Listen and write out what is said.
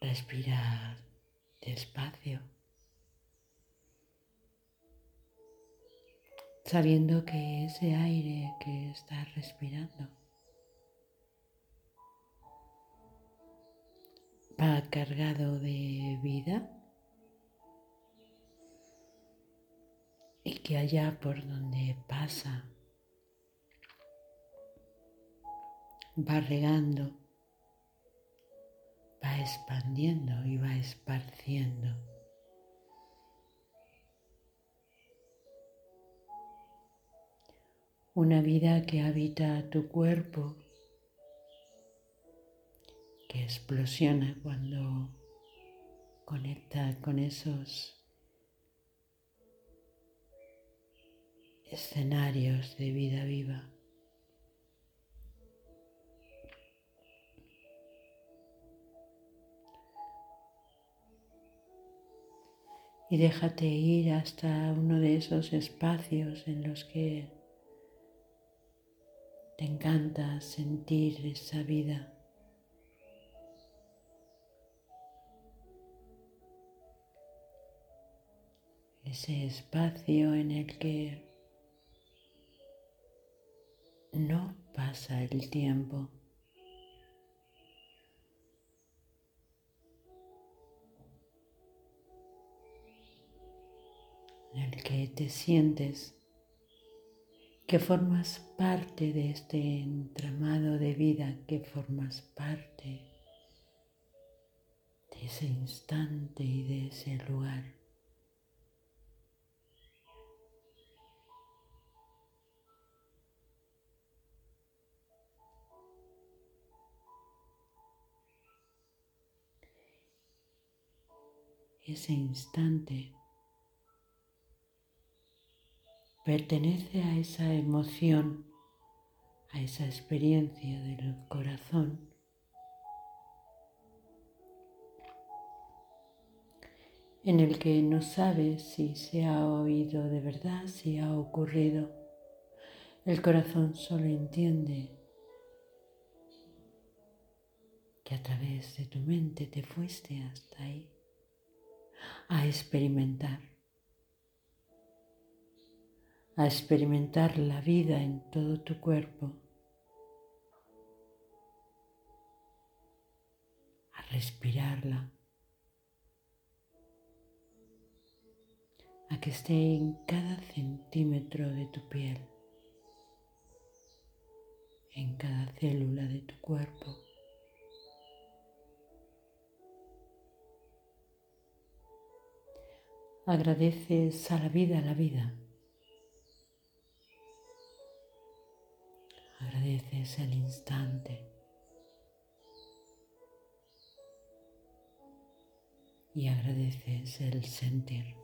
Respira despacio, sabiendo que ese aire que estás respirando va cargado de vida y que allá por donde pasa va regando, expandiendo y va esparciendo. Una vida que habita tu cuerpo, que explosiona cuando conecta con esos escenarios de vida viva. Y déjate ir hasta uno de esos espacios en los que te encanta sentir esa vida. Ese espacio en el que no pasa el tiempo. Que te sientes que formas parte de este entramado de vida, que formas parte de ese instante y de ese lugar. ese instante pertenece a esa emoción, a esa experiencia del corazón. en el que no sabes si se ha oído de verdad, si ha ocurrido. El corazón solo entiende que a través de tu mente te fuiste hasta ahí a experimentar, a experimentar la vida en todo tu cuerpo, a respirarla, a que esté en cada centímetro de tu piel, en cada célula de tu cuerpo. agradeces a la vida la vida. Agradeces el instante. Y agradeces el sentir.